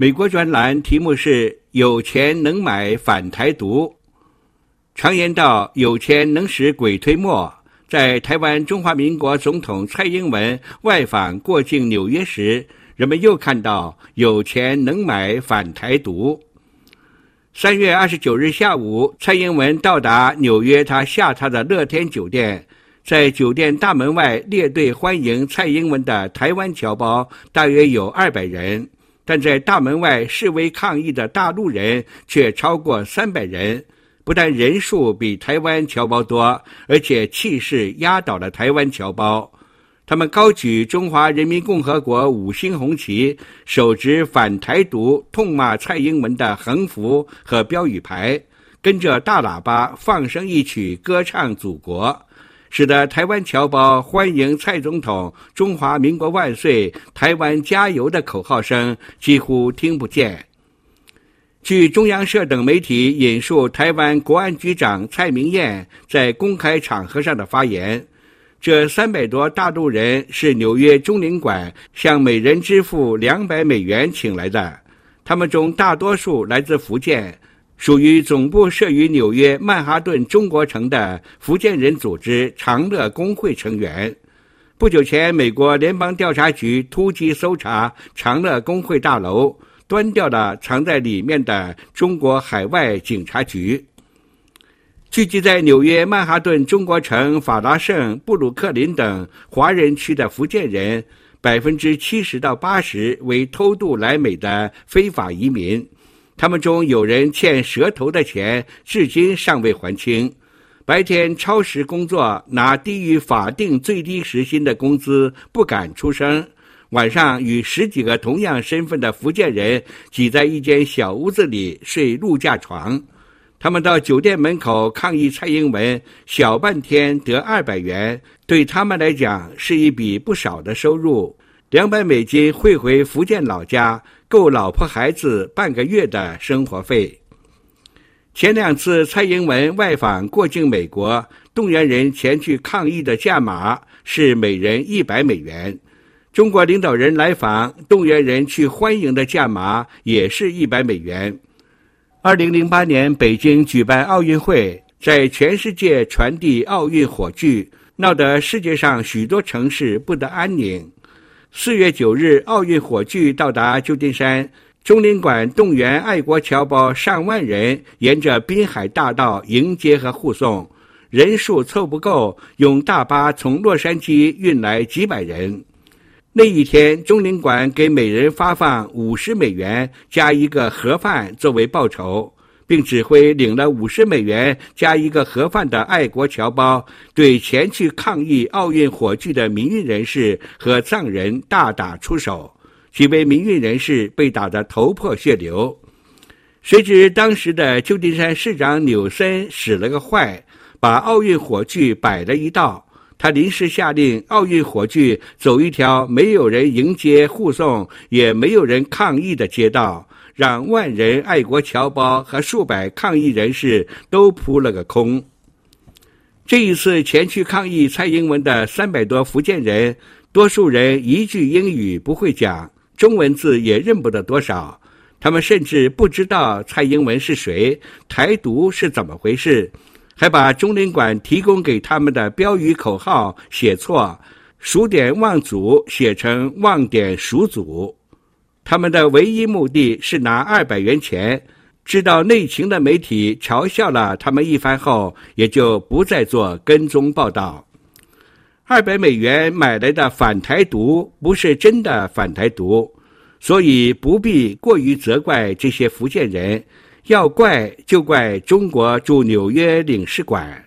美国专栏题目是“有钱能买反台独”。常言道：“有钱能使鬼推磨。”在台湾中华民国总统蔡英文外访过境纽约时，人们又看到“有钱能买反台独”。三月二十九日下午，蔡英文到达纽约他下榻的乐天酒店，在酒店大门外列队欢迎蔡英文的台湾侨胞大约有二百人。但在大门外示威抗议的大陆人却超过三百人，不但人数比台湾侨胞多，而且气势压倒了台湾侨胞。他们高举中华人民共和国五星红旗，手执反台独、痛骂蔡英文的横幅和标语牌，跟着大喇叭放声一曲，歌唱祖国。使得台湾侨胞欢迎蔡总统、中华民国万岁、台湾加油的口号声几乎听不见。据中央社等媒体引述台湾国安局长蔡明燕在公开场合上的发言，这三百多大陆人是纽约中领馆向每人支付两百美元请来的，他们中大多数来自福建。属于总部设于纽约曼哈顿中国城的福建人组织长乐工会成员。不久前，美国联邦调查局突击搜查长乐工会大楼，端掉了藏在里面的中国海外警察局。聚集在纽约曼哈顿中国城、法拉盛、布鲁克林等华人区的福建人，百分之七十到八十为偷渡来美的非法移民。他们中有人欠蛇头的钱，至今尚未还清。白天超时工作，拿低于法定最低时薪的工资，不敢出声。晚上与十几个同样身份的福建人挤在一间小屋子里睡陆架床。他们到酒店门口抗议蔡英文，小半天得二百元，对他们来讲是一笔不少的收入。两百美金汇回福建老家。够老婆孩子半个月的生活费。前两次蔡英文外访过境美国，动员人前去抗议的价码是每人一百美元；中国领导人来访，动员人去欢迎的价码也是一百美元。二零零八年北京举办奥运会，在全世界传递奥运火炬，闹得世界上许多城市不得安宁。四月九日，奥运火炬到达旧金山，中领馆动员爱国侨胞上万人，沿着滨海大道迎接和护送，人数凑不够，用大巴从洛杉矶运来几百人。那一天，中领馆给每人发放五十美元加一个盒饭作为报酬。并指挥领了五十美元加一个盒饭的爱国侨胞，对前去抗议奥运火炬的民运人士和藏人大打出手，几位民运人士被打得头破血流。谁知当时的旧金山市长纽森使了个坏，把奥运火炬摆了一道。他临时下令，奥运火炬走一条没有人迎接护送，也没有人抗议的街道。让万人爱国侨胞和数百抗议人士都扑了个空。这一次前去抗议蔡英文的三百多福建人，多数人一句英语不会讲，中文字也认不得多少。他们甚至不知道蔡英文是谁，台独是怎么回事，还把中领馆提供给他们的标语口号写错，数典忘祖写成忘典数祖。他们的唯一目的是拿二百元钱。知道内情的媒体嘲笑了他们一番后，也就不再做跟踪报道。二百美元买来的反台独不是真的反台独，所以不必过于责怪这些福建人。要怪就怪中国驻纽约领事馆。